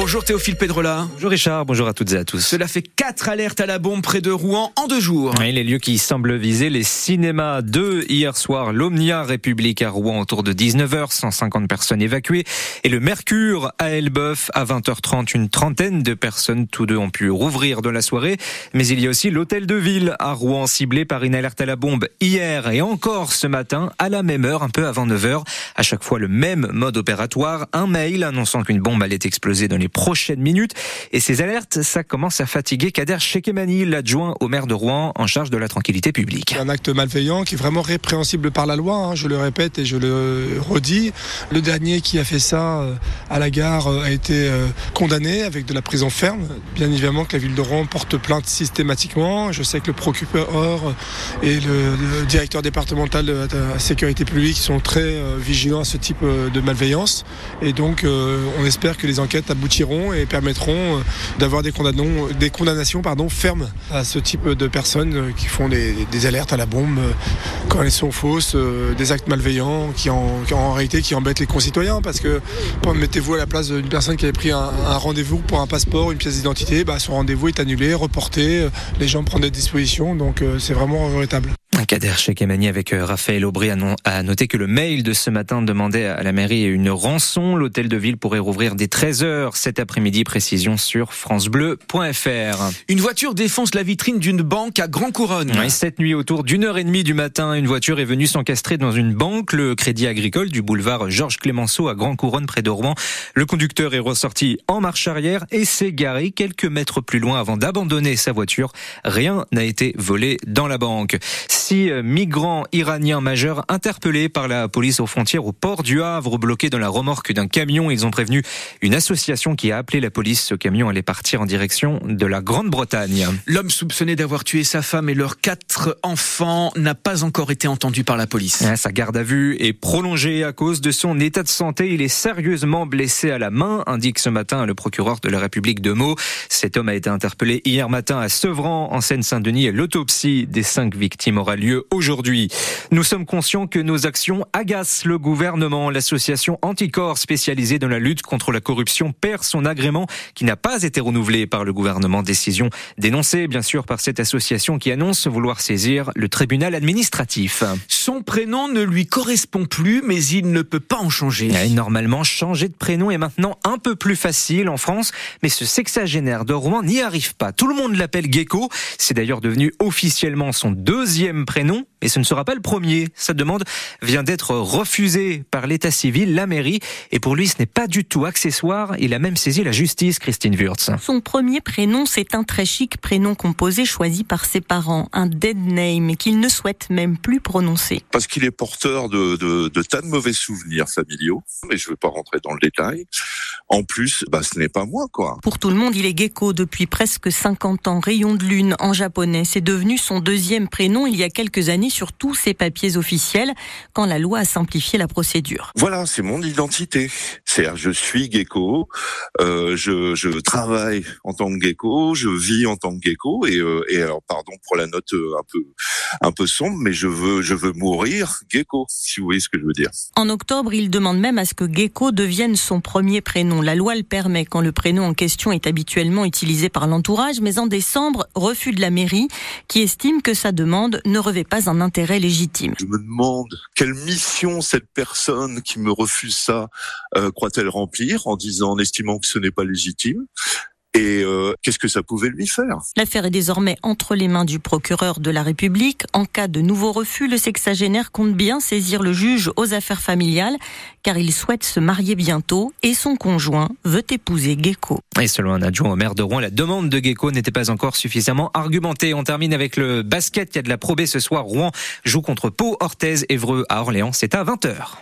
Bonjour Théophile Pedrola. Bonjour Richard, bonjour à toutes et à tous. Cela fait quatre alertes à la bombe près de Rouen en deux jours. Oui, les lieux qui semblent viser les cinémas. Deux hier soir, l'Omnia République à Rouen autour de 19h, 150 personnes évacuées. Et le Mercure à Elbeuf à 20h30, une trentaine de personnes, tous deux ont pu rouvrir de la soirée. Mais il y a aussi l'hôtel de ville à Rouen ciblé par une alerte à la bombe hier et encore ce matin à la même heure, un peu avant 9h. À chaque fois le même mode opératoire, un mail annonçant qu'une bombe allait exploser dans les prochaines minutes. Et ces alertes, ça commence à fatiguer Kader Chekemani, l'adjoint au maire de Rouen en charge de la tranquillité publique. Un acte malveillant qui est vraiment répréhensible par la loi, hein, je le répète et je le redis. Le dernier qui a fait ça euh, à la gare euh, a été euh, condamné avec de la prison ferme. Bien évidemment que la ville de Rouen porte plainte systématiquement. Je sais que le procureur et le, directeur départemental de la sécurité publique sont très vigilants à ce type de malveillance. Et donc on espère que les enquêtes aboutiront et permettront euh, d'avoir des, condamnations fermes à ce type de personnes euh, qui font des, alertes à la bombe euh, quand elles sont fausses, des actes malveillants qui en, réalité qui embêtent les concitoyens parce que mettez-vous à la place d'une personne qui avait pris un, rendez-vous pour un passeport, une pièce d'identité, bah, son rendez-vous est annulé, reporté, les gens prennent des dispositions donc c'est vraiment regrettable. Kader Chekemani avec euh, Raphaël Aubry a noté que le mail de ce matin demandait à la mairie une rançon. L'hôtel de ville pourrait rouvrir dès 13h cet après-midi. Précision sur francebleu.fr. Une voiture défonce la vitrine d'une banque à Grand Couronne. cette nuit, autour d'une heure et demie du matin, une voiture est venue s'encastrer dans une banque, le Crédit Agricole du boulevard Georges Clémenceau à Grand Couronne près de Rouen. Le conducteur est ressorti en marche arrière et s'est garé quelques mètres plus loin avant d'abandonner sa voiture. Rien n'a été volé dans la banque six migrants iraniens majeurs interpellés par la police aux frontières au port du Havre, bloqués dans la remorque d'un camion. Ils ont prévenu une association qui a appelé la police. Ce camion allait partir en direction de la Grande-Bretagne. L'homme soupçonné d'avoir tué sa femme et leurs quatre enfants n'a pas encore été entendu par la police. Sa garde à vue est prolongée à cause de son état de santé. Il est sérieusement blessé à la main, indique ce matin le procureur de la République de Meaux. Cet homme a été interpellé hier matin à Sevran, en Seine-Saint-Denis, l'autopsie des cinq victimes aura lieu aujourd'hui. Nous sommes conscients que nos actions agacent le gouvernement. L'association Anticorps spécialisée dans la lutte contre la corruption perd son agrément qui n'a pas été renouvelé par le gouvernement. Décision dénoncée bien sûr par cette association qui annonce vouloir saisir le tribunal administratif. Son prénom ne lui correspond plus mais il ne peut pas en changer. normalement, changer de prénom est maintenant un peu plus facile en France, mais ce sexagénaire de Rouen n'y arrive pas. Tout le monde l'appelle Gecko. C'est d'ailleurs devenu officiellement son deuxième prénom, et ce ne sera pas le premier. Sa demande vient d'être refusée par l'état civil, la mairie, et pour lui ce n'est pas du tout accessoire. Il a même saisi la justice, Christine Wurtz. Son premier prénom, c'est un très chic prénom composé choisi par ses parents, un dead name, qu'il ne souhaite même plus prononcer. Parce qu'il est porteur de, de, de tas de mauvais souvenirs familiaux, mais je ne vais pas rentrer dans le détail. En plus, bah, ce n'est pas moi, quoi. Pour tout le monde, il est gecko depuis presque 50 ans. Rayon de lune en japonais. C'est devenu son deuxième prénom il y a quelques années sur tous ses papiers officiels quand la loi a simplifié la procédure. Voilà, c'est mon identité. C'est je suis gecko, euh, je, je, travaille en tant que gecko, je vis en tant que gecko et, euh, et alors pardon pour la note euh, un peu un peu sombre, mais je veux je veux mourir gecko, si vous voyez ce que je veux dire. En octobre, il demande même à ce que gecko devienne son premier prénom. La loi le permet quand le prénom en question est habituellement utilisé par l'entourage, mais en décembre, refus de la mairie qui estime que sa demande ne revêt pas un intérêt légitime. Je me demande quelle mission cette personne qui me refuse ça euh, croit-elle remplir en disant, en estimant que ce n'est pas légitime? Et euh, qu'est-ce que ça pouvait lui faire? L'affaire est désormais entre les mains du procureur de la République. En cas de nouveau refus, le sexagénaire compte bien saisir le juge aux affaires familiales car il souhaite se marier bientôt et son conjoint veut épouser Gecko. Et selon un adjoint au maire de Rouen, la demande de Gecko n'était pas encore suffisamment argumentée. On termine avec le basket. Il y a de la probée ce soir. Rouen joue contre Pau, Orthez, Évreux à Orléans. C'est à 20h.